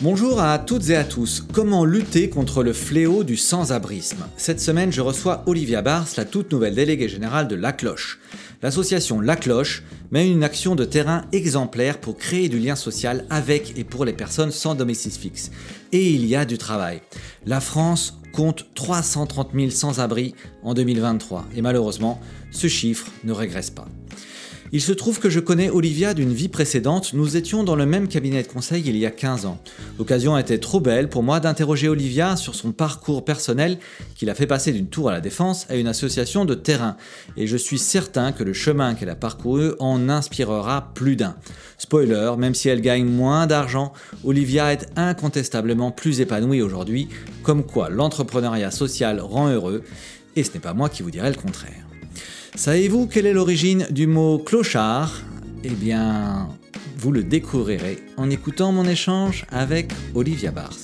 Bonjour à toutes et à tous. Comment lutter contre le fléau du sans-abrisme? Cette semaine, je reçois Olivia Bars, la toute nouvelle déléguée générale de La Cloche. L'association La Cloche mène une action de terrain exemplaire pour créer du lien social avec et pour les personnes sans domicile fixe. Et il y a du travail. La France compte 330 000 sans-abri en 2023 et malheureusement, ce chiffre ne régresse pas. Il se trouve que je connais Olivia d'une vie précédente, nous étions dans le même cabinet de conseil il y a 15 ans. L'occasion était trop belle pour moi d'interroger Olivia sur son parcours personnel qui l'a fait passer d'une tour à la défense à une association de terrain. Et je suis certain que le chemin qu'elle a parcouru en inspirera plus d'un. Spoiler, même si elle gagne moins d'argent, Olivia est incontestablement plus épanouie aujourd'hui, comme quoi l'entrepreneuriat social rend heureux, et ce n'est pas moi qui vous dirai le contraire. Savez-vous quelle est l'origine du mot clochard? Eh bien, vous le découvrirez en écoutant mon échange avec Olivia Bars.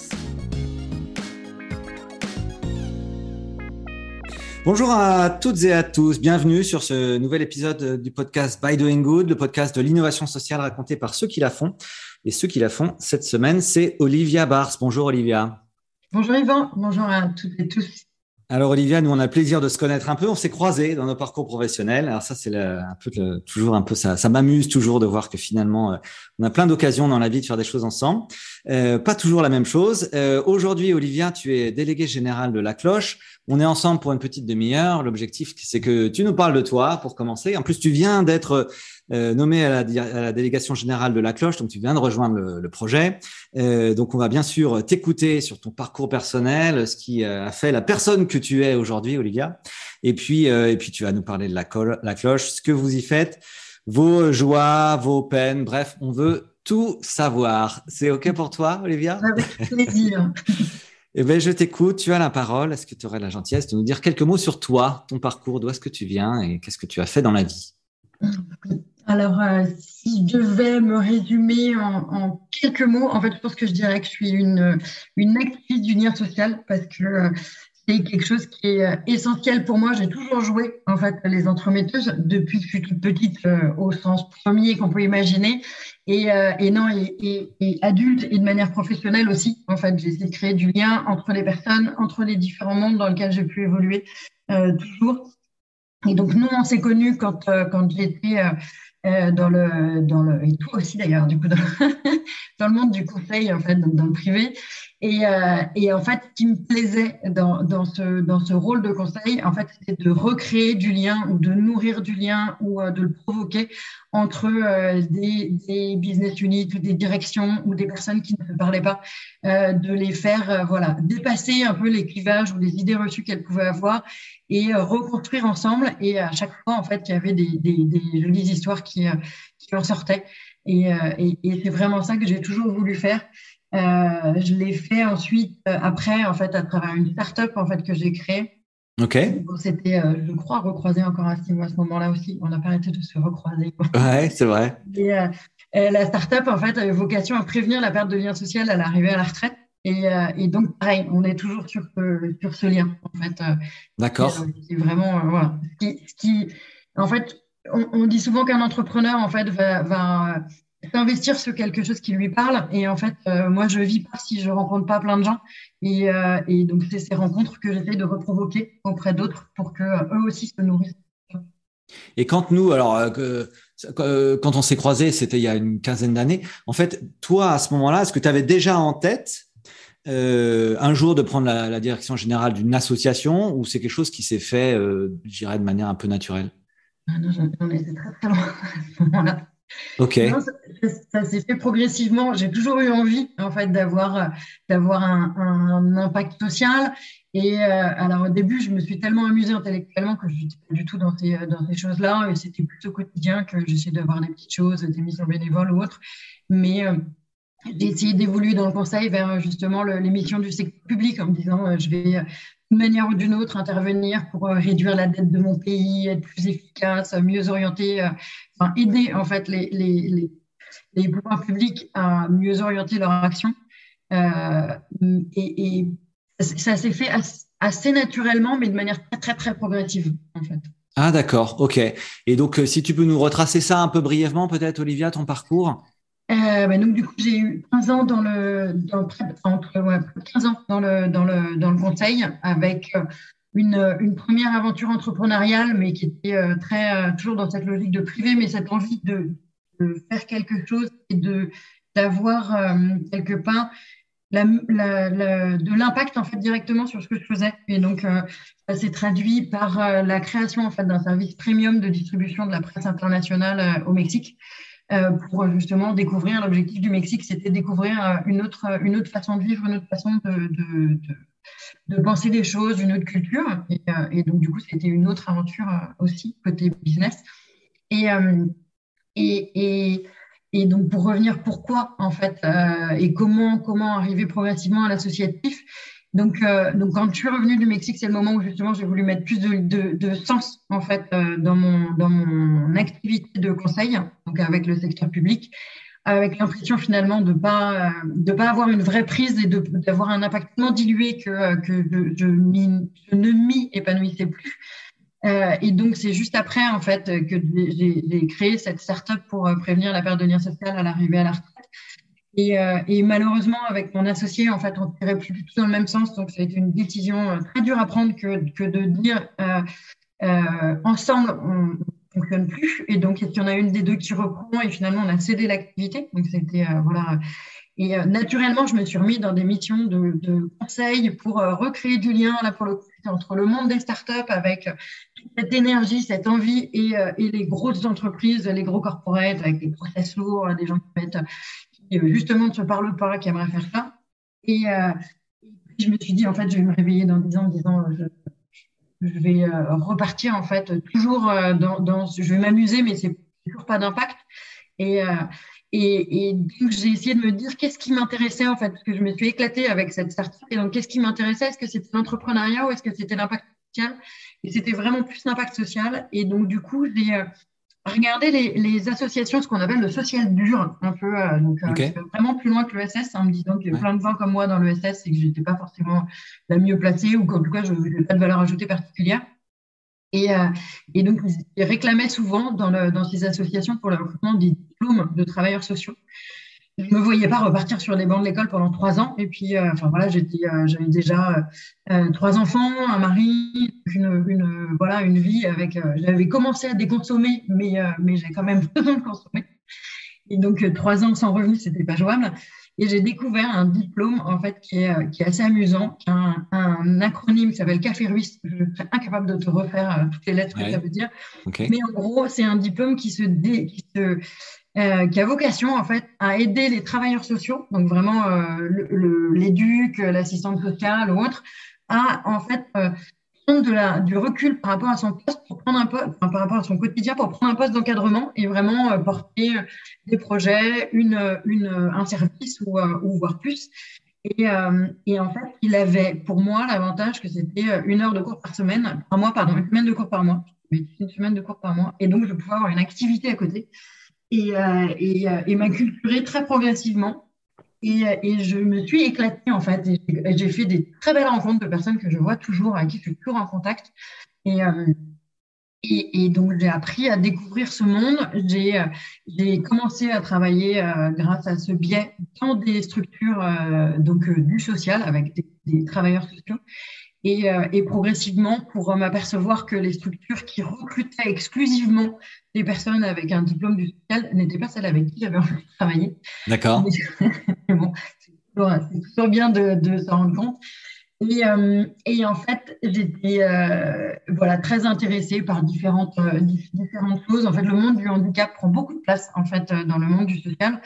Bonjour à toutes et à tous, bienvenue sur ce nouvel épisode du podcast By Doing Good, le podcast de l'innovation sociale raconté par ceux qui la font. Et ceux qui la font cette semaine, c'est Olivia Bars. Bonjour Olivia. Bonjour Yvan, bonjour à toutes et tous. Alors Olivia, nous on a le plaisir de se connaître un peu. On s'est croisés dans nos parcours professionnels. Alors ça c'est un peu toujours un peu ça. Ça m'amuse toujours de voir que finalement euh, on a plein d'occasions dans la vie de faire des choses ensemble. Euh, pas toujours la même chose. Euh, aujourd'hui Olivia, tu es déléguée générale de la Cloche. On est ensemble pour une petite demi-heure. L'objectif c'est que tu nous parles de toi pour commencer. En plus tu viens d'être euh, nommé à la, délégation générale de la cloche, donc tu viens de rejoindre le, projet. Euh, donc on va bien sûr t'écouter sur ton parcours personnel, ce qui euh, a fait la personne que tu es aujourd'hui, Olivia. Et puis, et puis tu vas nous parler de la, la cloche, ce que vous y faites, vos joies, vos peines, bref, on veut tout savoir. C'est OK pour toi, Olivia? Avec plaisir. Eh bien, je t'écoute, tu as la parole. Est-ce que tu aurais la gentillesse de nous dire quelques mots sur toi, ton parcours, d'où est-ce que tu viens et qu'est-ce que tu as fait dans la vie? Alors, euh, si je devais me résumer en, quelques mots, en fait, je pense que je dirais que je suis une, une actrice du lien social parce que euh, c'est quelque chose qui est euh, essentiel pour moi. J'ai toujours joué, en fait, les entremetteuses depuis que je suis toute petite, au sens premier qu'on peut imaginer. Et, et non, et, et, adulte et de manière professionnelle aussi. En fait, j'ai essayé de créer du lien entre les personnes, entre les différents mondes dans lesquels j'ai pu évoluer toujours. Et donc, nous, on s'est connus quand, quand j'étais euh, dans le dans le et toi aussi d'ailleurs du coup dans, dans, le monde du conseil en fait dans, le privé et, euh, et, en fait ce qui me plaisait dans, dans ce dans ce rôle de conseil en fait c'était de recréer du lien ou de nourrir du lien ou euh, de le provoquer entre des, des, business units ou des directions ou des personnes qui ne parlaient pas de les faire voilà dépasser un peu les clivages ou les idées reçues qu'elles pouvaient avoir et reconstruire ensemble et à chaque fois en fait il y avait des, des, des jolies histoires qui, euh, qui en sortait. Euh, et, et, c'est vraiment ça que j'ai toujours voulu faire. Euh, je l'ai fait ensuite, après, en fait, à travers une start-up en fait, que j'ai créée. Ok. C'était, je crois, recroisé encore à ce, à ce moment-là aussi. On n'a pas arrêté de se recroiser. Ouais, c'est vrai. Et, la start-up, en fait, avait vocation à prévenir la perte de lien social à l'arrivée à la retraite. Et, et, donc, pareil, on est toujours sur, sur ce lien, en fait. D'accord. C'est vraiment, voilà. qui, ce qui, en fait, on, dit souvent qu'un entrepreneur en fait va, va investir sur quelque chose qui lui parle. Et en fait, euh, moi, je vis pas si je rencontre pas plein de gens. Et, euh, donc, c'est ces rencontres que j'essaie de reprovoquer auprès d'autres pour que euh, eux aussi se nourrissent. Et quand nous, alors, quand on s'est croisés, c'était il y a une quinzaine d'années. En fait, toi, à ce moment-là, est-ce que tu avais déjà en tête un jour de prendre la, la direction générale d'une association ou c'est quelque chose qui s'est fait, je dirais, de manière un peu naturelle? Ah non, j'en étais très très loin à ce moment-là. Ok. ça, s'est fait progressivement. J'ai toujours eu envie, en fait, d'avoir d'avoir un, impact social. Et euh, alors au début, je me suis tellement amusée intellectuellement que je n'étais pas du tout dans ces dans ces choses-là. Et c'était plutôt quotidien que j'essayais d'avoir des petites choses, des missions bénévoles ou autres. Mais euh, j'ai essayé d'évoluer dans le conseil vers justement les missions du secteur public en me disant euh, je vais d'une manière ou d'une autre intervenir pour euh, réduire la dette de mon pays, être plus efficace, mieux orienter, euh, enfin aider en fait les, les, les, pouvoirs publics à mieux orienter leur action. Euh, et, et, ça s'est fait assez, naturellement, mais de manière très très très progressive en fait. Ah d'accord, ok. Et donc si tu peux nous retracer ça un peu brièvement peut-être Olivia, ton parcours? Bah, donc du coup j'ai eu 15 ans dans le entre ouais, 15 ans dans le dans le dans le conseil avec une, une, première aventure entrepreneuriale, mais qui était euh, très euh, toujours dans cette logique de privé, mais cette envie de, faire quelque chose et de d'avoir euh, quelque part de l'impact en fait directement sur ce que je faisais. Et donc ça s'est traduit par la création en fait d'un service premium de distribution de la presse internationale au Mexique. Pour justement découvrir l'objectif du Mexique, c'était découvrir une autre, une autre façon de vivre, une autre façon de, de, penser des choses, une autre culture. Euh, et, donc, du coup, c'était une autre aventure euh, aussi, côté business. Euh, et, et, et, donc, pour revenir, pourquoi, en fait, et comment, comment arriver progressivement à l'associatif donc, donc, quand je suis revenue du Mexique, c'est le moment où justement j'ai voulu mettre plus de, sens en fait dans mon dans mon activité de conseil, donc avec le secteur public, avec l'impression finalement de pas de pas avoir une vraie prise et d'avoir un impact tellement dilué que je, ne m'y épanouissais plus. Euh, et donc c'est juste après en fait que j'ai créé cette startup pour euh, prévenir la perte de lien social à l'arrivée à la. Et, euh, et, malheureusement avec mon associé en fait on tirait plus tout dans le même sens, donc ça a été une décision euh, très dure à prendre que que de dire euh, ensemble on fonctionne plus. Et donc, il y en a une des deux qui reprend et finalement, on a cédé l'activité. Donc, c'était, voilà. Et naturellement, je me suis remis dans des missions de, conseil pour recréer du lien, là, pour entre le monde des startups avec cette énergie, cette envie et, et, les grosses entreprises, les gros corporates avec des process lourds, des gens qui, mettent, justement ne se parlent pas, qui aimeraient faire ça. Et, je me suis dit, en fait, je vais me réveiller dans 10 ans en disant, je, je vais euh, repartir en fait toujours euh, dans, dans je vais m'amuser, mais c'est toujours pas d'impact. Et, euh, et, et, donc j'ai essayé de me dire qu'est-ce qui m'intéressait en fait, parce que je me suis éclatée avec cette startup. Et donc qu'est-ce qui m'intéressait? Est-ce que c'était l'entrepreneuriat ou est-ce que c'était l'impact social? Et c'était vraiment plus l'impact social. Et donc du coup j'ai regarder les, les, associations, ce qu'on appelle le social dur, un peu, euh, donc euh, vraiment plus loin que l'ESS, en me disant qu'il y a plein de gens comme moi dans l'ESS et que je n'étais pas forcément la mieux placée ou qu'en tout cas, je n'avais pas de valeur ajoutée particulière. Et, euh, et donc, ils réclamaient souvent dans, le, dans ces associations pour le recrutement des diplômes de travailleurs sociaux je me voyais pas repartir sur les bancs de l'école pendant trois ans. Et puis, euh, enfin voilà, j'étais, euh, j'avais déjà euh, trois enfants, un mari, une, une voilà, une vie avec. j'avais commencé à déconsommer, mais mais j'ai quand même besoin de consommer. Et donc trois ans sans revenu, c'était pas jouable. Et j'ai découvert un diplôme en fait qui est, qui est assez amusant, qui un, un acronyme qui s'appelle Café Ruisse. Je serais incapable de te refaire toutes les lettres que ça veut dire. Mais en gros, c'est un diplôme qui se, dé, qui se euh, qui a vocation en fait à aider les travailleurs sociaux, donc vraiment euh, l'éduc, l'assistante sociale ou autre, à en fait euh, prendre du recul par rapport à son poste, pour prendre un poste, par rapport à son quotidien, pour prendre un poste d'encadrement et vraiment porter des projets, une, un service ou, ou voire plus. Et, et, en fait, il avait pour moi l'avantage que c'était une heure de cours par semaine, par mois, pardon, une semaine de cours par mois, une semaine de cours par mois, et donc je pouvais avoir une activité à côté et, euh, et, euh, et très progressivement. Et, euh, et, je me suis éclatée en fait. J'ai fait des très belles rencontres de personnes que je vois toujours, avec qui je suis toujours en contact. Et, donc, j'ai appris à découvrir ce monde. J'ai commencé à travailler grâce à ce biais dans des structures donc du social avec des travailleurs sociaux et, euh, et, progressivement pour m'apercevoir que les structures qui recrutaient exclusivement des personnes avec un diplôme du social n'étaient pas celles avec qui j'avais envie de travailler. D'accord. bon, c'est toujours, bien de, de s'en rendre compte. Et, euh, et, en fait, j'étais euh, voilà très intéressée par différentes euh, différentes choses. En fait, le monde du handicap prend beaucoup de place en fait dans le monde du social.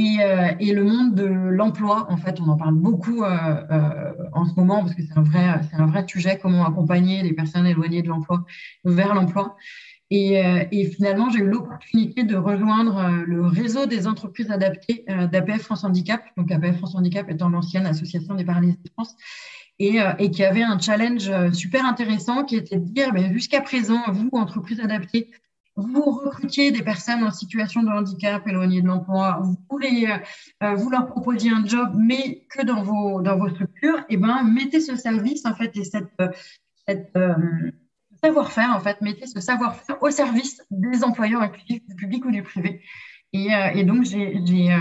Et, euh, et, le monde de l'emploi, en fait, on en parle beaucoup euh, euh, en ce moment parce que c'est un vrai, un vrai sujet, comment accompagner les personnes éloignées de l'emploi vers l'emploi. Et, finalement, j'ai eu l'opportunité de rejoindre le réseau des entreprises adaptées d'APF France Handicap, donc APF France Handicap étant l'ancienne association des paralysés de France, et, et, qui avait un challenge super intéressant qui était de dire, ben, jusqu'à présent, vous, entreprises adaptées, vous recrutiez des personnes en situation de handicap éloignées de l'emploi, vous voulez euh, vous leur proposiez un job, mais que dans vos dans vos structures, et eh ben mettez ce service en fait et cette euh, savoir-faire, en fait, mettez ce savoir-faire au service des employeurs inclusifs du public ou du privé. Et, et donc, j'ai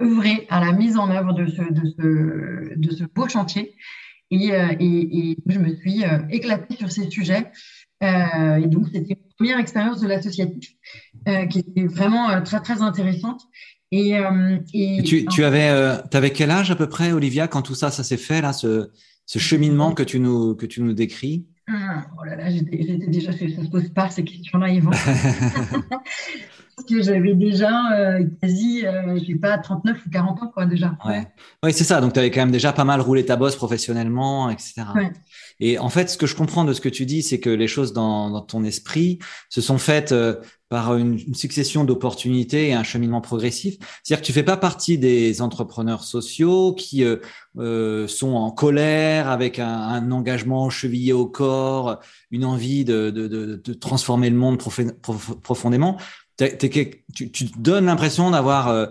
œuvré à la mise en œuvre de ce, de ce, de ce beau chantier. Et, et, et, je me suis éclatée sur ces sujets. Euh, et donc, c'était une première expérience de l'associatif euh, qui était vraiment euh, très, très intéressante. Et, et tu, tu avais, avais quel âge à peu près, Olivia, quand tout ça, ça s'est fait, là, ce, ce cheminement que tu nous, que tu nous décris? Ah, Oh là là, j'étais déjà, ça ne se pose pas ces questions-là, Yvan. Parce que j'avais déjà quasi, je sais pas, 39 ou 40 ans, quoi, déjà. Ouais, ouais c'est ça. Donc, tu avais quand même déjà pas mal roulé ta bosse professionnellement, etc. Ouais. Et en fait, ce que je comprends de ce que tu dis, c'est que les choses dans, dans, ton esprit se sont faites euh, par une, succession d'opportunités et un cheminement progressif. C'est-à-dire que tu fais pas partie des entrepreneurs sociaux qui euh, euh sont en colère avec un, un, engagement chevillé au corps, une envie de, de, de, de transformer le monde profondément. Tu, tu donnes l'impression d'avoir euh,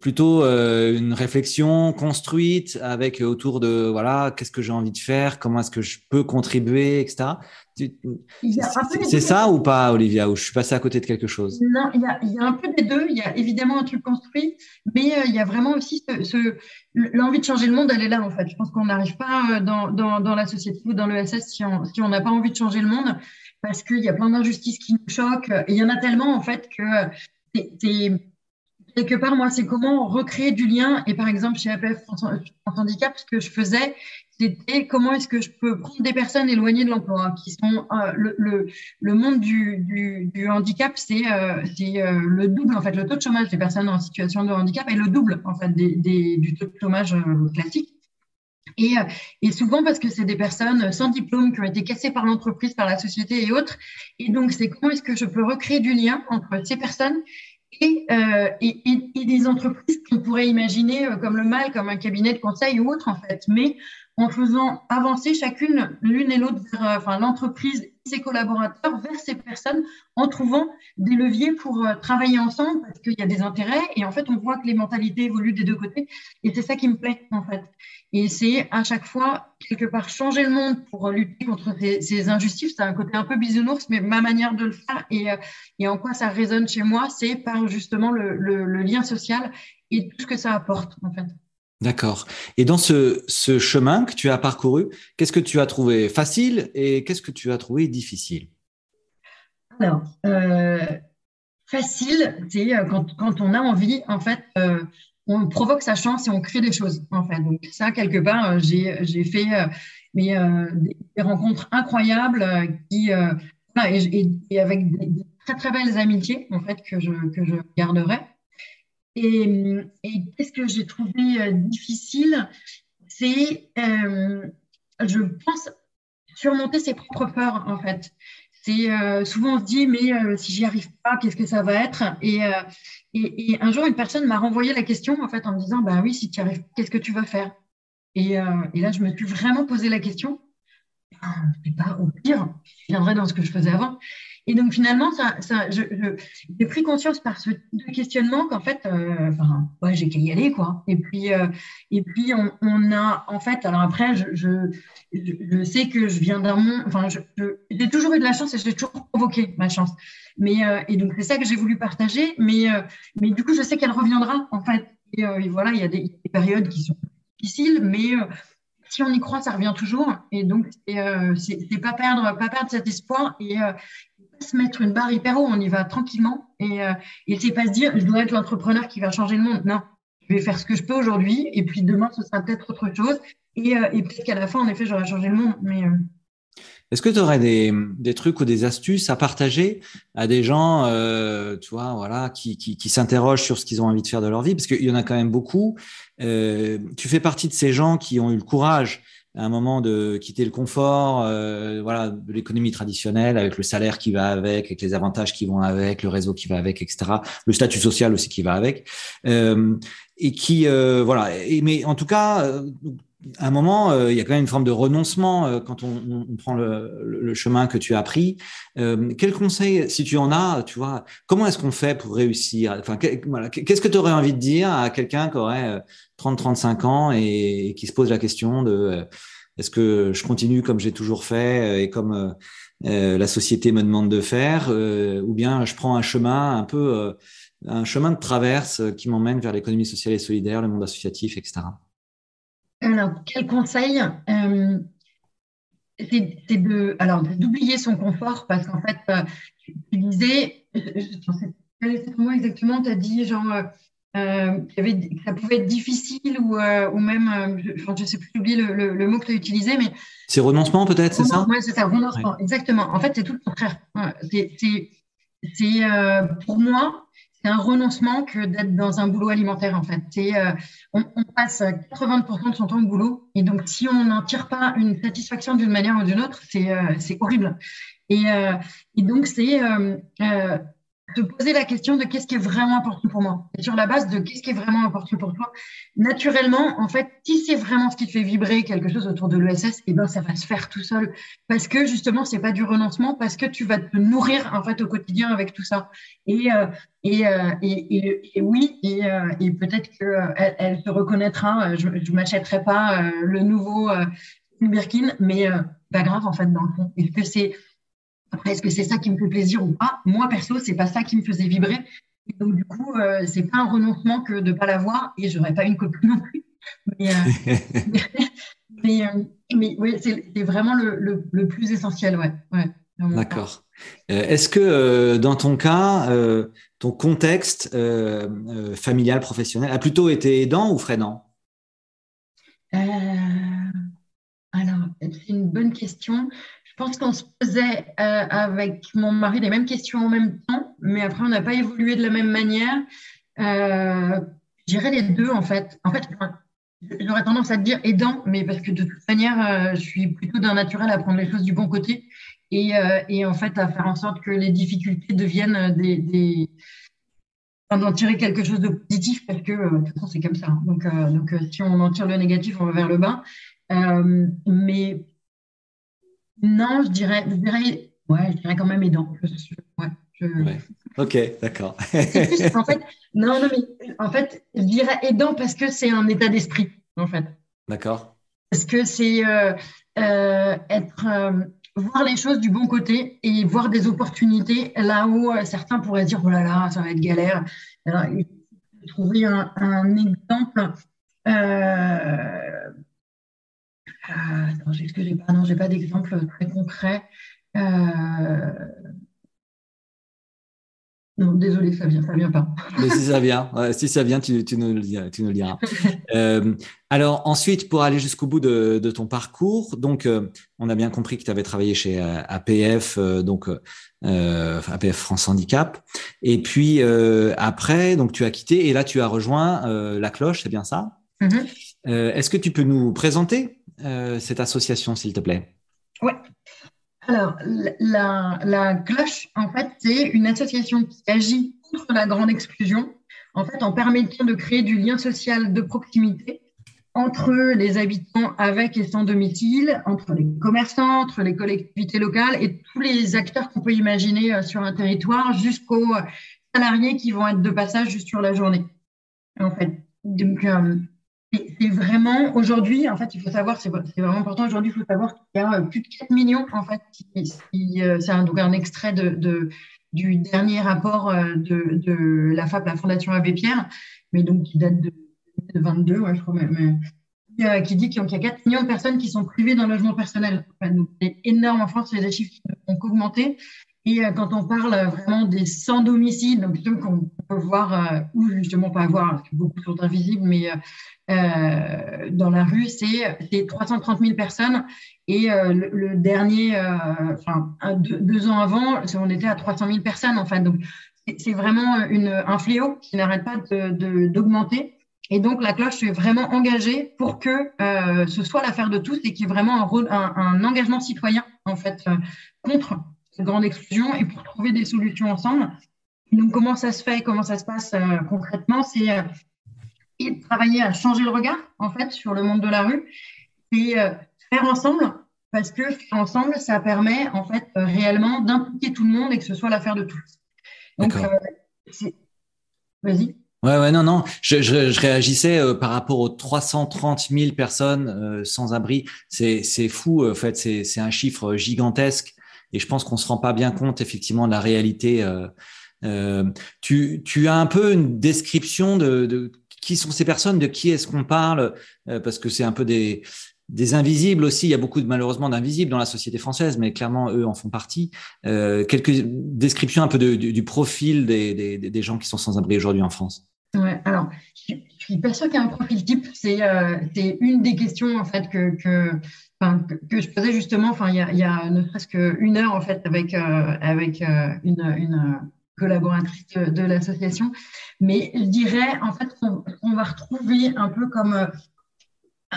plutôt euh, une réflexion construite avec euh, autour de voilà qu'est-ce que j'ai envie de faire, comment est-ce que je peux contribuer, etc. C'est ça ou pas, Olivia, ou je suis passé à côté de quelque chose? Non, il y, a, il y a, un peu des deux. Il y a évidemment un truc construit, mais euh, il y a vraiment aussi ce, l'envie de changer le monde. Elle est là en fait. Je pense qu'on n'arrive pas dans, dans, dans, la société ou dans le SS si on si on n'a pas envie de changer le monde, parce qu'il y a plein d'injustices qui nous choquent. Et il y en a tellement en fait que c'est quelque part, moi, c'est comment recréer du lien. Et par exemple, chez APF France Handicap, ce que je faisais, c'était comment est-ce que je peux prendre des personnes éloignées de l'emploi, qui sont euh, le, monde du, handicap, c'est euh, euh, le double, en fait, le taux de chômage des personnes en situation de handicap est le double, en fait, du taux de chômage classique. Et, euh, et, souvent parce que c'est des personnes sans diplôme qui ont été cassées par l'entreprise, par la société et autres. Et donc, c'est comment est-ce que je peux recréer du lien entre ces personnes euh, et, et, des entreprises qu'on pourrait imaginer euh, comme le mal, comme un cabinet de conseil ou autre en fait, mais en faisant avancer chacune l'une et l'autre vers euh, enfin, l'entreprise et ses collaborateurs vers ces personnes en trouvant des leviers pour travailler ensemble parce qu'il y a des intérêts et en fait on voit que les mentalités évoluent des deux côtés et c'est ça qui me plaît en fait. Et c'est à chaque fois, quelque part, changer le monde pour lutter contre ces, ces injustices. C'est un côté un peu bisounours, mais ma manière de le faire et, euh, en quoi ça résonne chez moi, c'est par justement le, lien social et tout ce que ça apporte, en fait. D'accord. Et dans ce, ce, chemin que tu as parcouru, qu'est-ce que tu as trouvé facile et qu'est-ce que tu as trouvé difficile? Alors, euh, facile, c'est euh, quand, quand, on a envie, en fait, euh, on provoque sa chance et on crée des choses, en fait. Donc, ça, quelque part, j'ai fait des, rencontres incroyables qui, et, et, avec des, très, très belles amitiés, en fait, que je, que je garderai. Et, qu'est-ce que j'ai trouvé difficile C'est, je pense, surmonter ses propres peurs, en fait. Euh, souvent on se dit mais euh, si j'y arrive pas, qu'est-ce que ça va être? Et, euh, et, un jour une personne m'a renvoyé la question en fait en me disant bah oui si tu arrives, qu'est-ce que tu vas faire? Et, euh, et, là je me suis vraiment posé la question. Ben, pas au pire, je viendrai dans ce que je faisais avant. Et donc finalement, ça, ça, j'ai pris conscience par ce questionnement qu'en fait, euh, enfin, ouais, j'ai qu'à y aller, quoi. Et puis, euh, et puis on, on, a, en fait, alors après, je, je, sais que je viens d'un monde, enfin, j'ai toujours eu de la chance et j'ai toujours provoqué ma chance. Mais euh, et donc c'est ça que j'ai voulu partager. Mais, mais du coup, je sais qu'elle reviendra, en fait. Et, voilà, il y a des, des, périodes qui sont difficiles, mais si on y croit, ça revient toujours. Et donc, c'est pas perdre, pas perdre cet espoir et, se mettre une barre hyper haut, on y va tranquillement et, euh, et c'est pas se dire je dois être l'entrepreneur qui va changer le monde. Non, je vais faire ce que je peux aujourd'hui et puis demain ce sera peut-être autre chose et, euh, peut-être qu'à la fin en effet j'aurai changé le monde. Euh... est-ce que tu aurais des, trucs ou des astuces à partager à des gens, euh, tu vois, voilà, qui, s'interrogent sur ce qu'ils ont envie de faire de leur vie, parce qu'il y en a quand même beaucoup. Tu fais partie de ces gens qui ont eu le courage un moment de quitter le confort, euh, voilà, de l'économie traditionnelle avec le salaire qui va avec, avec les avantages qui vont avec, le réseau qui va avec, etc. Le statut social aussi qui va avec, euh, et qui, euh, voilà. Et, mais en tout cas, euh, à un moment, euh, il y a quand même une forme de renoncement euh, quand on, on prend le, le, chemin que tu as pris. quel conseil, si tu en as, tu vois, comment est-ce qu'on fait pour réussir? Enfin, qu'est-ce que tu aurais envie de dire à quelqu'un qui aurait 30-35 ans et, qui se pose la question de est-ce que je continue comme j'ai toujours fait et comme la société me demande de faire, ou bien je prends un chemin un peu, un chemin de traverse qui m'emmène vers l'économie sociale et solidaire, le monde associatif, etc. Alors, quel conseil c'est de, alors, d'oublier son confort parce qu'en fait, tu, disais, je, sais pas exactement, tu as dit genre, euh, que ça pouvait être difficile ou, euh, ou même, euh, je, ne sais plus, oublier le, le, mot que tu as utilisé, mais. C'est renoncement peut-être, c'est ça? Oui, c'est ça, renoncement, exactement. En fait, c'est tout le contraire. C'est, pour moi, c'est un renoncement que d'être dans un boulot alimentaire, en fait. C'est, on, on, passe 80% de son temps au boulot, et donc si on n'en tire pas une satisfaction d'une manière ou d'une autre, c'est, c'est horrible. Et, et donc, c'est se poser la question de qu'est-ce qui est vraiment important pour moi. Et sur la base de qu'est-ce qui est vraiment important pour toi, naturellement, en fait, si c'est vraiment ce qui te fait vibrer quelque chose autour de l'ESS, eh ben, ça va se faire tout seul. Parce que justement, c'est pas du renoncement, parce que tu vas te nourrir, en fait, au quotidien avec tout ça. Et, euh, et, euh, et, et, oui, et, euh, et peut-être qu'elle elle se reconnaîtra. Je ne m'achèterai pas le nouveau Birkin, mais pas grave, en fait, dans le fond. Est-ce que c'est après, est-ce que c'est ça qui me fait plaisir ou pas? Moi, perso, c'est pas ça qui me faisait vibrer. donc, du coup, euh, c'est pas un renoncement que de pas l'avoir et j'aurais pas une copine non plus. Mais, euh, mais, euh, mais, oui, c'est vraiment le, le, plus essentiel, ouais. ouais D'accord. Est-ce que dans ton cas, ton contexte familial, professionnel a plutôt été aidant ou freinant? Alors, c'est une bonne question. Pense qu'on se posait euh, avec mon mari les mêmes questions en même temps, mais après, on n'a pas évolué de la même manière. Euh, J'irais les deux, en fait. En fait, j'aurais tendance à te dire aidant, mais parce que de toute manière, euh, je suis plutôt d'un naturel à prendre les choses du bon côté et, euh, et, en fait à faire en sorte que les difficultés deviennent des, d'en tirer quelque chose de positif parce que de toute façon c'est comme ça. Donc, donc si on en tire le négatif, on va vers le bas. mais non, je dirais, je dirais, ouais, je dirais quand même aidant. Ouais, Ok, d'accord. en fait, non, non, mais en fait, je dirais aidant parce que c'est un état d'esprit, en fait. D'accord. Parce que c'est euh, euh, être, euh, voir les choses du bon côté et voir des opportunités là où certains pourraient dire, oh là là, ça va être galère. Alors, trouver un, un exemple. Euh, non, j'ai pas, non, j'ai pas d'exemple très concret. Euh, non, désolé, ça vient, ça vient pas. Mais si ça vient, si ça vient, tu, tu, nous, le diras. Tu nous le diras. euh, alors ensuite, pour aller jusqu'au bout de, de, ton parcours, donc euh, on a bien compris que tu avais travaillé chez euh, APF, euh, donc APF France Handicap, et puis après, donc tu as quitté et là tu as rejoint la Cloche, c'est bien ça? Mm-hmm. Est-ce que tu peux nous présenter? Euh, cette association, s'il te plaît Oui. Alors, la, cloche, en fait, c'est une association qui agit contre la grande exclusion, en fait, en permettant de créer du lien social de proximité entre les habitants avec et sans domicile, entre les commerçants, entre les collectivités locales et tous les acteurs qu'on peut imaginer euh, sur un territoire, jusqu'aux salariés qui vont être de passage juste sur la journée. En fait, donc, euh, c'est vraiment aujourd'hui, en fait, il faut savoir, c'est vraiment important aujourd'hui, il faut savoir qu'il y a euh, plus de 4 millions, en fait, euh, c'est un, extrait du dernier rapport euh, de, la FAP, la Fondation Abbé Pierre, mais donc qui date de 2022, ouais, je crois, mais, qui dit qu'il y a 4 millions de personnes qui sont privées d'un logement personnel. c'est énorme en France, les chiffres qui n'ont qu'augmenté. Et euh, quand on parle vraiment des sans domicile, donc qu'on peut voir, euh, ou justement pas voir, parce que beaucoup sont invisibles, mais euh, dans la rue, c'est 330 000 personnes. Et le, dernier, enfin, deux, ans avant, on était à 300 000 personnes. Enfin, donc, c'est vraiment un fléau qui n'arrête pas d'augmenter. Et donc, la cloche est vraiment engagée pour que ce soit l'affaire de tous et qu'il y ait vraiment un, un engagement citoyen, en fait, contre grande exclusion et pour trouver des solutions ensemble. Donc, comment ça se fait, comment ça se passe euh, concrètement, c'est euh, travailler à changer le regard, en fait, sur le monde de la rue et euh, faire ensemble, parce que faire ensemble, ça permet, en fait, réellement d'impliquer tout le monde et que ce soit l'affaire de tous. Donc, vas-y. Ouais, ouais, non, non. Je, je, je réagissais par rapport aux 330 000 personnes sans abri. C'est, fou, en fait. C'est un chiffre gigantesque et je pense qu'on se rend pas bien compte effectivement de la réalité. tu, tu as un peu une description de, qui sont ces personnes, de qui est-ce qu'on parle, parce que c'est un peu des, invisibles aussi. Il y a beaucoup de, malheureusement d'invisibles dans la société française, mais clairement, eux en font partie. Euh, quelques descriptions un peu du, profil des, gens qui sont sans abri aujourd'hui en France. Ouais, alors, je, suis pas sûre qu'il y ait un profil type. C'est euh, une des questions en fait que, que, je posais justement. Enfin, il y a, il y ne serait-ce qu'une heure en fait avec euh, avec euh, une, une collaboratrice de, l'association. Mais je dirais en fait qu'on va retrouver un peu comme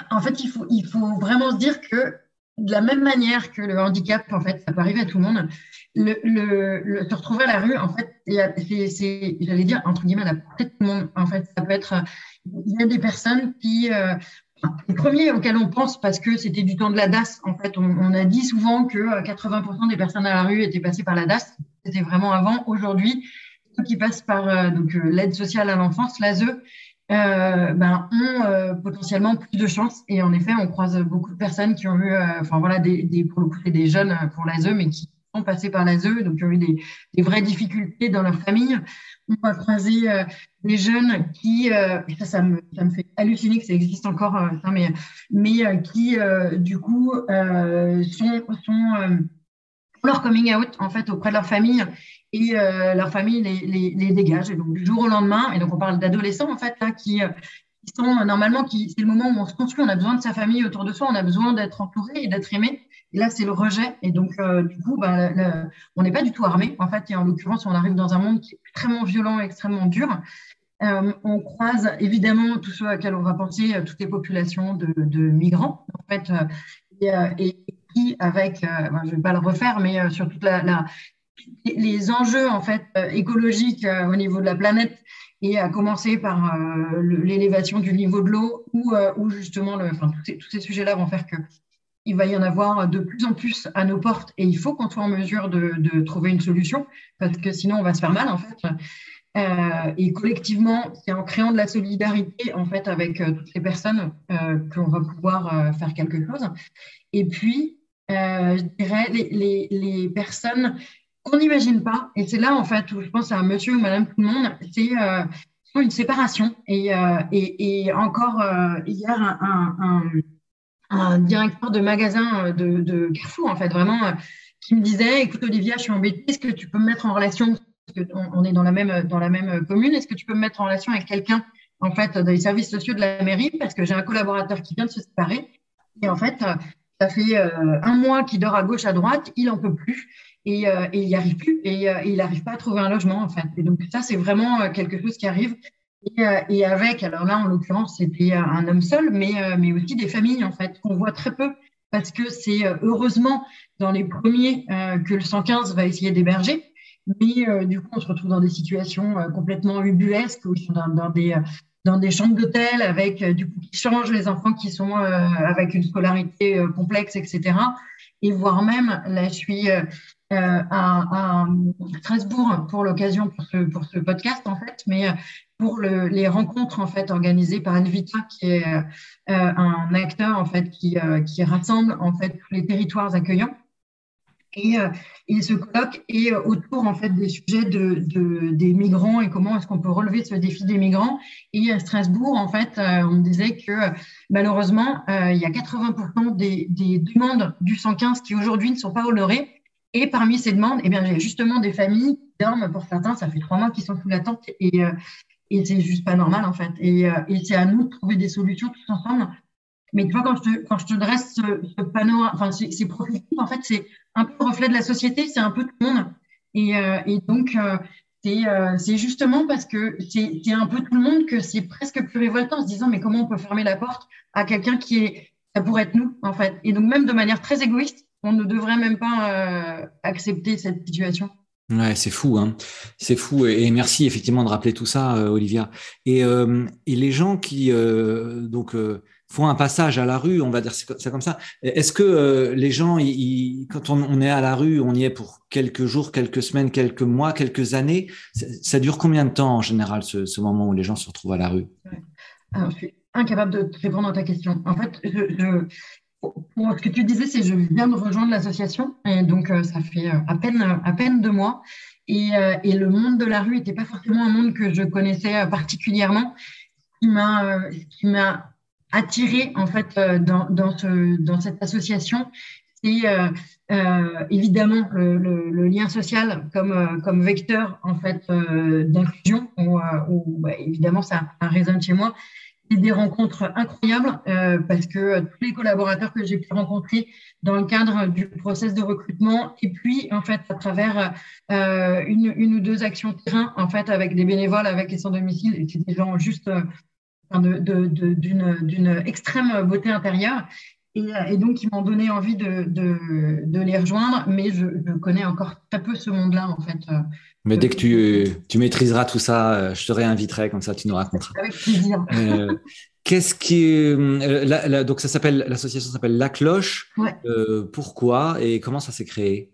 en fait, il faut, il faut vraiment se dire que de la même manière que le handicap, en fait, ça peut arriver à tout le monde, le, se retrouver à la rue, en fait, c'est, j'allais dire, entre guillemets, à tout le monde. En fait, ça peut être, il y a des personnes qui, euh, les premiers auxquels on pense, parce que c'était du temps de la DAS, en fait, on, a dit souvent que 80% euh, des personnes à la rue étaient passées par la DAS. C'était vraiment avant. Aujourd'hui, ceux qui passent par euh, donc l'aide sociale à l'enfance, l'ASE, euh, ben, ont euh, potentiellement plus de chances. Et en effet, on croise beaucoup de personnes qui ont eu, euh, enfin voilà, des, pour le coup, des jeunes pour l'ASE, mais qui passés par l'ASE, donc qui ont eu des, vraies difficultés dans leur famille. On va croiser des jeunes qui, ça, ça me, ça me fait halluciner que ça existe encore, ça, mais, mais qui, du coup, sont, sont leur coming out en fait auprès de leur famille et euh, leur famille les, les, les, dégage. Et donc du jour au lendemain, et donc on parle d'adolescents en fait là qui, euh, qui sont euh, normalement c'est le moment où on se construit, on a besoin de sa famille autour de soi, on a besoin d'être entouré et d'être aimé. Et là c'est le rejet. Et donc du coup, bah, on n'est pas du tout armé en fait. Et en l'occurrence, on arrive dans un monde qui est extrêmement violent, extrêmement dur. Euh, on croise évidemment tous ceux à qui on va penser, toutes les populations de, migrants en fait. Et, et, qui, avec, euh, je ne vais pas le refaire, mais euh, sur toute les enjeux en fait euh, écologiques au niveau de la planète et à commencer par l'élévation du niveau de l'eau ou, ou justement enfin, tous ces, sujets-là vont faire que il va y en avoir de plus en plus à nos portes et il faut qu'on soit en mesure de, trouver une solution parce que sinon on va se faire mal en fait. Euh, et collectivement, c'est en créant de la solidarité en fait avec toutes les personnes euh, qu'on va pouvoir faire quelque chose. Et puis, euh, je dirais, les, personnes qu'on n'imagine pas. Et c'est là, en fait, où je pense à monsieur ou madame tout le monde, c'est euh, une séparation. Et, euh, encore hier, un, un, directeur de magasin de, Carrefour, en fait, vraiment, qui me disait, écoute, Olivia, je suis embêtée, est-ce que tu peux me mettre en relation, parce qu'on on est dans la même, dans la même commune, est-ce que tu peux me mettre en relation avec quelqu'un, en fait, les services sociaux de la mairie, parce que j'ai un collaborateur qui vient de se séparer. Et en fait, ça fait euh, un mois qu'il dort à gauche, à droite, il n'en peut plus et, euh, il n'y arrive plus et, euh, il n'arrive pas à trouver un logement en fait. Et donc ça, c'est vraiment quelque chose qui arrive. Et, avec, alors là, en l'occurrence, c'était un homme seul, mais, mais aussi des familles en fait qu'on voit très peu parce que c'est heureusement dans les premiers que le 115 va essayer d'héberger. Mais du coup, on se retrouve dans des situations complètement ubuesques où ils sont dans des dans des chambres d'hôtel avec euh, du coup qui changent les enfants qui sont euh, avec une scolarité euh, complexe, etc. Et voire même, là je suis à, Strasbourg pour l'occasion pour ce, pour ce podcast en fait, mais pour le, les rencontres en fait organisées par Invita qui est un acteur en fait qui, qui rassemble en fait les territoires accueillants et, euh, et ce colloque est euh, autour en fait des sujets de, de des migrants et comment est-ce qu'on peut relever ce défi des migrants. Et à Strasbourg, en fait, euh, on disait que malheureusement, il y a 80% des, des, demandes du 115 qui aujourd'hui ne sont pas honorées. Et parmi ces demandes, eh bien, j'ai justement des familles dorment pour certains, ça fait trois mois qu'ils sont sous la tente et, et c'est juste pas normal en fait. Et, et c'est à nous de trouver des solutions tous ensemble mais tu vois, quand je te, quand je te dresse ce, ce panneau, enfin, ces, ces profils, en fait, c'est un peu le reflet de la société, c'est un peu tout le monde. Et, euh, donc, euh, euh, c'est justement parce que c'est un peu tout le monde que c'est presque plus révoltant en se disant, mais comment on peut fermer la porte à quelqu'un qui est, ça pourrait être nous, en fait. Et donc, même de manière très égoïste, on ne devrait même pas euh, accepter cette situation. Ouais, c'est fou, hein. C'est fou. Et merci effectivement de rappeler tout ça, euh, Olivia. Et, euh, et les gens qui donc font un passage à la rue, on va dire ça comme ça. Est-ce que les gens, quand on, est à la rue, on y est pour quelques jours, quelques semaines, quelques mois, quelques années Ça, dure combien de temps en général ce, moment où les gens se retrouvent à la rue? Alors, je suis incapable de répondre à ta question. En fait, je, ce que tu disais, c'est je viens de rejoindre l'association donc ça fait à peine à peine deux mois et, et le monde de la rue n'était pas forcément un monde que je connaissais particulièrement. M'a qui m'a attiré en fait dans ce, cette association, c'est euh, évidemment le, lien social comme, euh, vecteur en fait euh, d'inclusion, bah, évidemment ça, résonne chez moi. Des rencontres incroyables parce que tous les collaborateurs que j'ai pu rencontrer dans le cadre du process de recrutement et puis en fait à travers une, une, ou deux actions terrain en fait avec des bénévoles avec les sans domicile et des gens juste d'une extrême beauté intérieure et, et, donc, ils m'ont donné envie de, de, de, les rejoindre, mais je, je, connais encore très peu ce monde-là, en fait. Mais dès que tu, tu, maîtriseras tout ça, euh, je te réinviterai, comme ça tu nous raconteras. Avec plaisir. Euh, Qu'est-ce qui. Euh, la, la, donc, ça s'appelle, l'association s'appelle La Cloche. Ouais. Euh, pourquoi et comment ça s'est créé?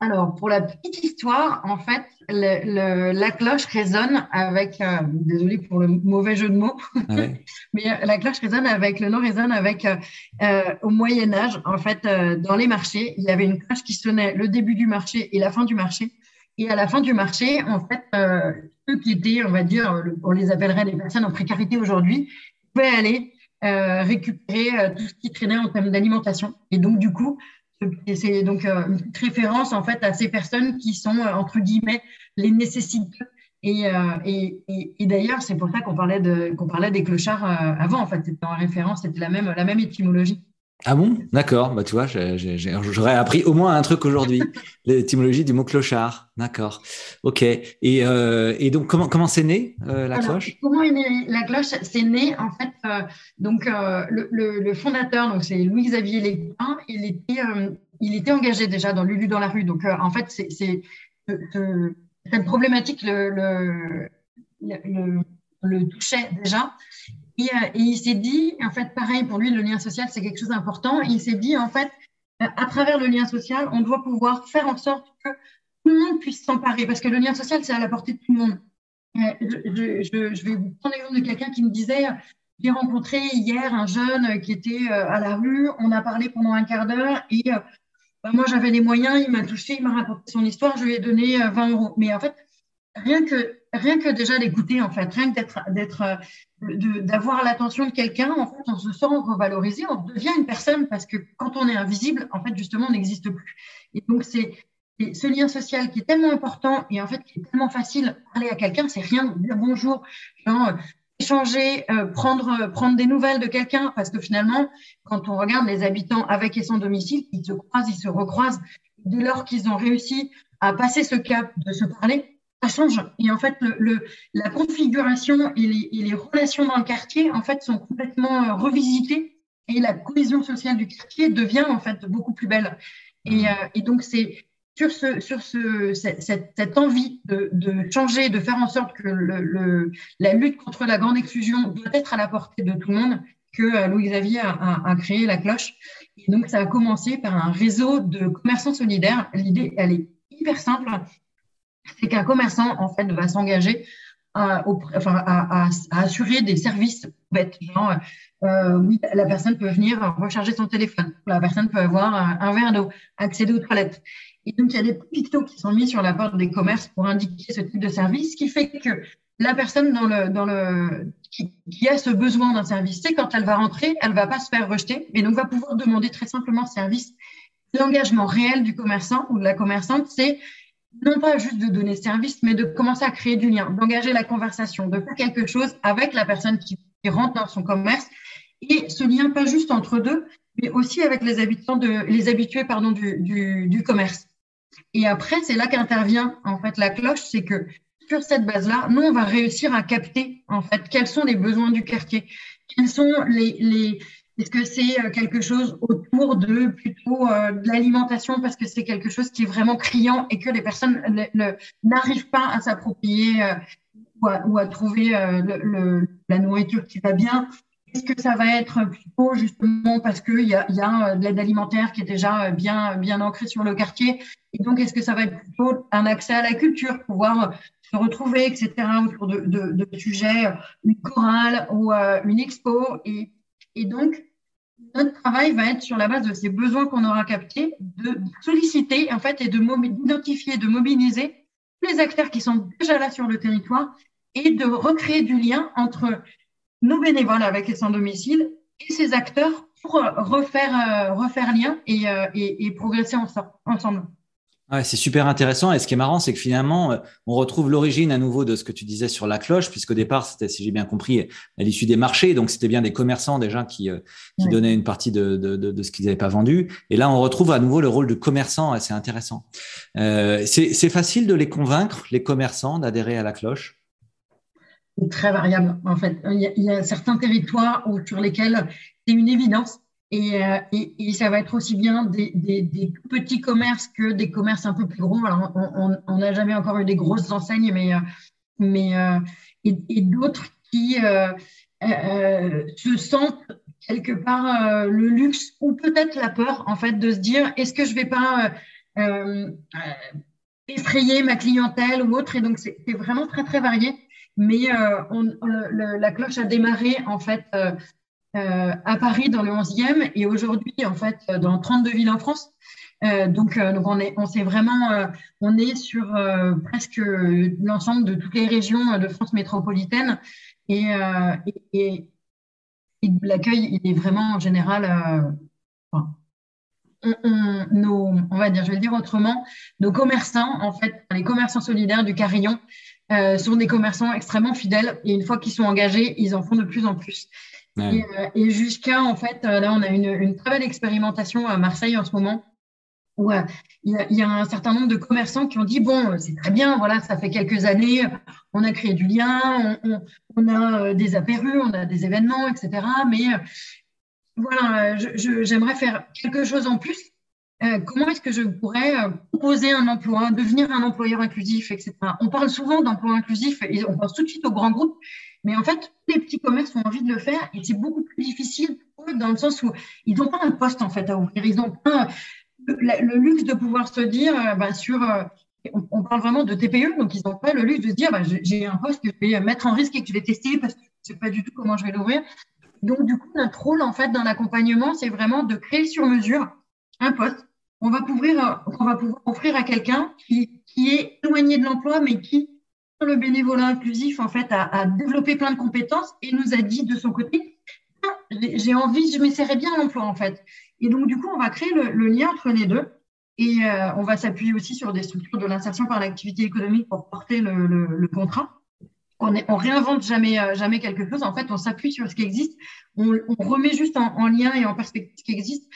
Alors, pour la petite histoire, en fait, le, le, la cloche résonne avec, euh, désolé pour le mauvais jeu de mots, ouais. mais euh, la cloche résonne avec, le nom résonne avec, euh, euh, au Moyen Âge, en fait, euh, dans les marchés, il y avait une cloche qui sonnait le début du marché et la fin du marché. Et à la fin du marché, en fait, euh, ceux qui étaient, on va dire, on les appellerait des personnes en précarité aujourd'hui, pouvaient aller récupérer tout ce qui traînait en termes d'alimentation. Et donc, du coup, c'est donc euh, une référence en fait à ces personnes qui sont euh, entre guillemets les nécessités. Et, euh, et, et, et d'ailleurs, c'est pour ça qu'on parlait qu'on parlait des clochards avant. En fait, c'était en référence, c'était la même la même étymologie. Ah bon? D'accord. Bah tu vois, j'aurais appris au moins un truc aujourd'hui. L'étymologie du mot clochard. D'accord. Ok. Et, euh, et donc comment comment c'est né euh, la Alors, cloche? Comment est née la cloche? C'est né en fait. Euh, donc le, le, le, fondateur, donc c'est Louis-Xavier Lépin. Il était il était engagé déjà dans Lulu dans la rue. Donc en fait c'est cette problématique le, le, le, le touchait déjà. Et, euh, et il s'est dit, en fait, pareil, pour lui, le lien social, c'est quelque chose d'important. Il s'est dit, en fait, euh, à travers le lien social, on doit pouvoir faire en sorte que tout le monde puisse s'emparer, parce que le lien social, c'est à la portée de tout le monde. Euh, je vais vous prendre l'exemple de quelqu'un qui me disait, j'ai rencontré hier un jeune qui était à la rue, on a parlé pendant un quart d'heure et bah, moi j'avais les moyens, il m'a touché, il m'a raconté son histoire, je lui ai donné 20 euros. Mais en fait, rien que rien que déjà d'écouter en fait, rien que d'être d'être d'avoir l'attention de quelqu'un, en fait, on se sent revalorisé, on devient une personne parce que quand on est invisible, en fait, justement, on n'existe plus. Et donc c'est ce lien social qui est tellement important et en fait qui est tellement facile parler à quelqu'un, c'est rien dire bonjour, genre échanger, euh, prendre prendre des nouvelles de quelqu'un parce que finalement, quand on regarde les habitants avec et sans domicile, ils se croisent, ils se recroisent. Dès lors qu'ils ont réussi à passer ce cap de se parler, ça change. Et en fait, le, le la configuration et les, et les, relations dans le quartier, en fait, sont complètement euh, revisitées et la cohésion sociale du quartier devient en fait beaucoup plus belle. Et, mmh. euh, et donc, c'est sur, ce, sur ce, cette, cette envie de, de, changer, de faire en sorte que le, la lutte contre la grande exclusion doit être à la portée de tout le monde que euh, Louis-Xavier a, a, a, créé la cloche. Et donc, ça a commencé par un réseau de commerçants solidaires. L'idée, elle est hyper simple c'est qu'un commerçant en fait va s'engager à, enfin, à, assurer des services bêtes. Euh, oui, la personne peut venir recharger son téléphone, la personne peut avoir un, verre d'eau, accéder aux toilettes. Et donc, il y a des pictos qui sont mis sur la porte des commerces pour indiquer ce type de service, ce qui fait que la personne qui a ce besoin d'un service, c'est quand elle va rentrer, elle va pas se faire rejeter, et donc va pouvoir demander très simplement service. L'engagement réel du commerçant ou de la commerçante, c'est non pas juste de donner service, mais de commencer à créer du lien, d'engager la conversation, de faire quelque chose avec la personne qui, rentre dans son commerce. Et ce lien, pas juste entre deux, mais aussi avec les habitants de, les habitués pardon, du, du, commerce. Et après, c'est là qu'intervient en fait la cloche, c'est que sur cette base-là, nous, on va réussir à capter en fait quels sont les besoins du quartier, quels sont les, est-ce que c'est euh, quelque chose autour de plutôt euh, de l'alimentation? Parce que c'est quelque chose qui est vraiment criant et que les personnes n'arrivent pas à s'approprier euh, ou, à trouver la nourriture qui va bien. Est-ce que ça va être plutôt justement parce qu'il y a, y a de l'aide alimentaire qui est déjà bien, bien ancrée sur le quartier? Et donc, est-ce que ça va être plutôt un accès à la culture, pouvoir se retrouver, etc., autour de, de, de sujets, une chorale ou une expo? Et, et donc, notre travail va être sur la base de ces besoins qu'on aura captés, de solliciter en fait et de d'identifier, de mobiliser les acteurs qui sont déjà là sur le territoire et de recréer du lien entre nos bénévoles avec les sans-domicile et ces acteurs pour refaire, euh, lien euh, et progresser ensemble. Ouais, c'est super intéressant. Et ce qui est marrant, c'est que finalement, euh, on retrouve l'origine à nouveau de ce que tu disais sur la cloche, puisqu'au départ, c'était, si j'ai bien compris, à l'issue des marchés. Donc, c'était bien des commerçants déjà qui, euh, qui donnaient une partie de, de, de, de ce qu'ils n'avaient pas vendu. Et là, on retrouve à nouveau le rôle de commerçant. C'est intéressant. Euh, c'est, c'est facile de les convaincre, les commerçants, d'adhérer à la cloche? C'est très variable, en fait. Il y a, il y a certains territoires où, sur lesquels c'est une évidence euh, et, ça va être aussi bien des, petits commerces que des commerces un peu plus gros. Alors, on n'a jamais encore eu des grosses enseignes, mais, euh, mais euh, et, d'autres qui se sentent quelque part le luxe ou peut-être la peur, en fait, de se dire est-ce que je vais pas effrayer ma clientèle ou autre? Et donc, c'est vraiment très, très varié. Mais la cloche a démarré, en fait, euh, à Paris dans le 11e et aujourd'hui en fait dans 32 villes en France. Euh, donc, euh, on est, on sait vraiment, euh, on est sur euh, presque l'ensemble de toutes les régions de France métropolitaine et, l'accueil il est vraiment en général. On, nos, on va dire, je vais le dire autrement, nos commerçants, en fait, les commerçants solidaires du Carillon, euh, sont des commerçants extrêmement fidèles et une fois qu'ils sont engagés, ils en font de plus en plus. Et, euh, et jusqu'à, en fait, euh, là, on a une, très belle expérimentation à Marseille en ce moment où euh, il, y a, un certain nombre de commerçants qui ont dit bon, c'est très bien, voilà, ça fait quelques années, on a créé du lien, on, a des apérus, on a des événements, etc. Mais voilà, j'aimerais faire quelque chose en plus. Comment est-ce que je pourrais proposer un emploi, devenir un employeur inclusif, etc. On parle souvent d'emploi inclusif et on pense tout de suite aux grands groupes, mais en fait, les petits commerces ont envie de le faire et c'est beaucoup plus difficile dans le sens où ils n'ont pas un poste en fait à ouvrir. Ils n'ont pas le, luxe de pouvoir se dire, euh, ben, sur, euh, on, parle vraiment de TPE, donc ils n'ont pas le luxe de se dire, ben, j'ai un poste que je vais mettre en risque et que je vais tester parce que je ne sais pas du tout comment je vais l'ouvrir. Donc, du coup, notre rôle en fait dans l'accompagnement, c'est vraiment de créer sur mesure un poste. On va pouvoir, on va pouvoir offrir à quelqu'un qui, qui est éloigné de l'emploi, mais qui le bénévolat inclusif, en fait, a, développé plein de compétences et nous a dit de son côté, ah, j'ai envie, je m'essaierai bien à l'emploi, en fait. Et donc, du coup, on va créer le, lien entre les deux. Et euh, on va s'appuyer aussi sur des structures de l'insertion par l'activité économique pour porter le, contrat. On, est, on réinvente jamais, euh, jamais quelque chose. En fait, on s'appuie sur ce qui existe. On, remet juste en, en, lien et en perspective ce qui existe.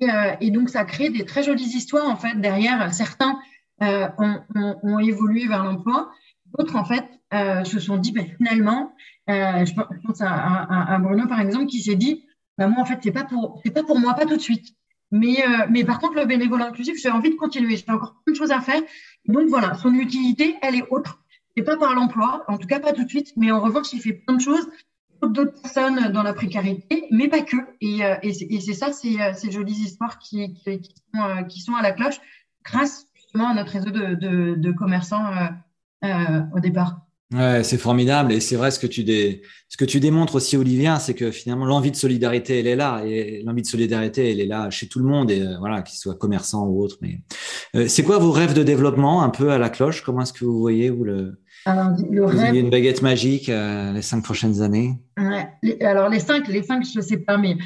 Et, euh, et, donc, ça crée des très jolies histoires, en fait, derrière. Certains ont, évolué vers l'emploi. D'autres, en fait, euh, se sont dit, ben, finalement, euh, je pense à, Bruno, par exemple, qui s'est dit, ben, moi, en fait, c'est pas pour, pas pour moi, pas tout de suite. Mais, euh, mais par contre, le bénévolat inclusif, j'ai envie de continuer. J'ai encore plein de choses à faire. Donc voilà, son utilité, elle est autre. C'est pas par l'emploi, en tout cas pas tout de suite, mais en revanche, il fait plein de choses d'autres personnes dans la précarité, mais pas que. Et, et c'est ça, ces, jolies histoires qui, qui, sont, à la cloche, grâce justement à notre réseau de, de, commerçants au départ. Ouais, c'est formidable. Et c'est vrai ce que tu dé... ce que tu démontres aussi Olivia, c'est que finalement l'envie de solidarité elle est là. Et l'envie de solidarité elle est là chez tout le monde. Et euh, voilà qu'il soit commerçant ou autre. Mais euh, c'est quoi vos rêves de développement un peu à la cloche? Comment est-ce que vous voyez vous le alors, le vous rêve... une baguette magique euh, les cinq prochaines années? Ouais, les, Alors les cinq, les cinq je sais pas, mais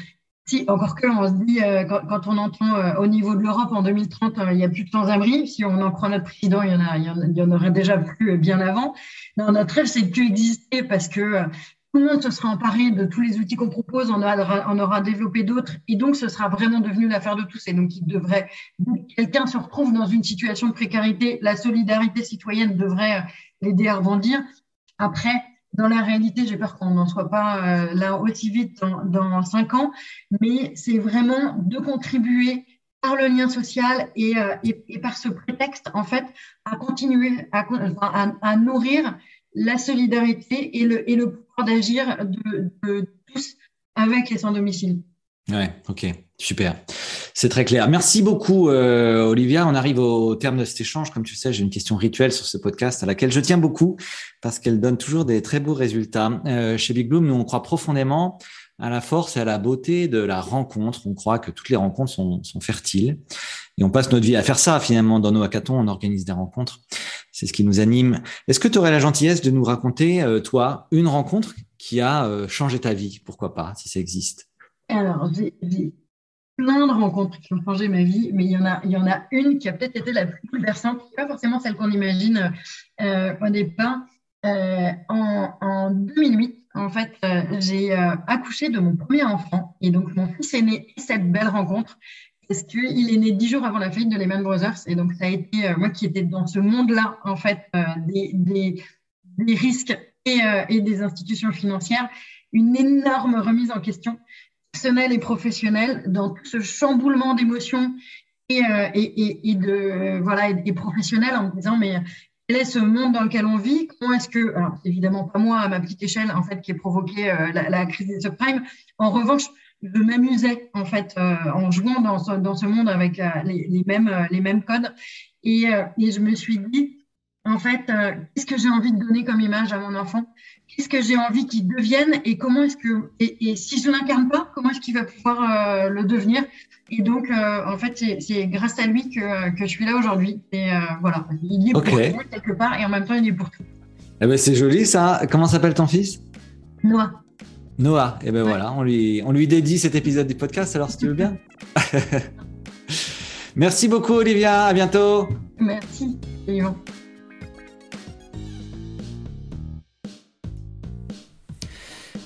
si, encore que, on se dit, euh, quand, on entend euh, au niveau de l'Europe en 2030, euh, il n'y a plus de sans-abri. Si on en prend notre président, il y en, a, il y en, aurait déjà plus bien avant. Non, notre rêve, c'est de plus exister parce que tout le monde se sera emparé de tous les outils qu'on propose, on aura, on aura développé d'autres, et donc ce sera vraiment devenu l'affaire de tous. Et donc, il devrait, quelqu'un se retrouve dans une situation de précarité, la solidarité citoyenne devrait l'aider à rebondir. Après, dans la réalité, j'ai peur qu'on n'en soit pas euh, là aussi vite dans, dans cinq ans, mais c'est vraiment de contribuer par le lien social et, euh, et, et, par ce prétexte, en fait, à continuer à, à, nourrir la solidarité et le, et le pouvoir d'agir de, de, tous avec les sans-domicile. Ouais, ok, super. C'est très clair. Merci beaucoup, euh, Olivia. On arrive au terme de cet échange. Comme tu sais, j'ai une question rituelle sur ce podcast à laquelle je tiens beaucoup parce qu'elle donne toujours des très beaux résultats. Euh, chez Big Bloom, nous, on croit profondément à la force et à la beauté de la rencontre. On croit que toutes les rencontres sont, fertiles et on passe notre vie à faire ça finalement dans nos hackathons. On organise des rencontres. C'est ce qui nous anime. Est-ce que tu aurais la gentillesse de nous raconter, euh, toi, une rencontre qui a changé ta vie? Pourquoi pas, si ça existe? Alors, j'ai plein de rencontres qui ont changé ma vie, mais il y en a, une qui a peut-être été la plus bouleversante, pas forcément celle qu'on imagine euh, au départ. Euh, en, en, 2008, en fait, euh, j'ai euh, accouché de mon premier enfant. Et donc, mon fils est né cette belle rencontre parce qu'il est né dix jours avant la faillite de Lehman Brothers. Et donc, ça a été moi qui étais dans ce monde-là, en fait, des, risques et, des institutions financières, une énorme remise en question personnelle et professionnelle dans ce chamboulement d'émotions et, et, et, de voilà et, professionnel en me disant mais quel est ce monde dans lequel on vit? Comment est-ce que, alors évidemment pas moi à ma petite échelle en fait qui ai provoqué euh, la, crise des subprimes. En revanche, je m'amusais en fait euh, en jouant dans ce, dans ce monde avec euh, les, mêmes les mêmes codes et je me suis dit en fait qu'est-ce que j'ai envie de donner comme image à mon enfant? Qu'est-ce que j'ai envie qu'il devienne et comment est-ce que et, et si je l'incarne pas, comment est-ce qu'il va pouvoir le devenir? Et donc, euh, en fait, c'est grâce à lui que, que je suis là aujourd'hui. Et euh, voilà, il est pour tout quelque part et en même temps, il est pour tout. Eh ben, c'est joli ça. Comment s'appelle ton fils? Noah. Noah. Et eh ben voilà, on lui, on lui dédie cet épisode du podcast alors si tu veux bien. Merci beaucoup Olivia, à bientôt. Merci.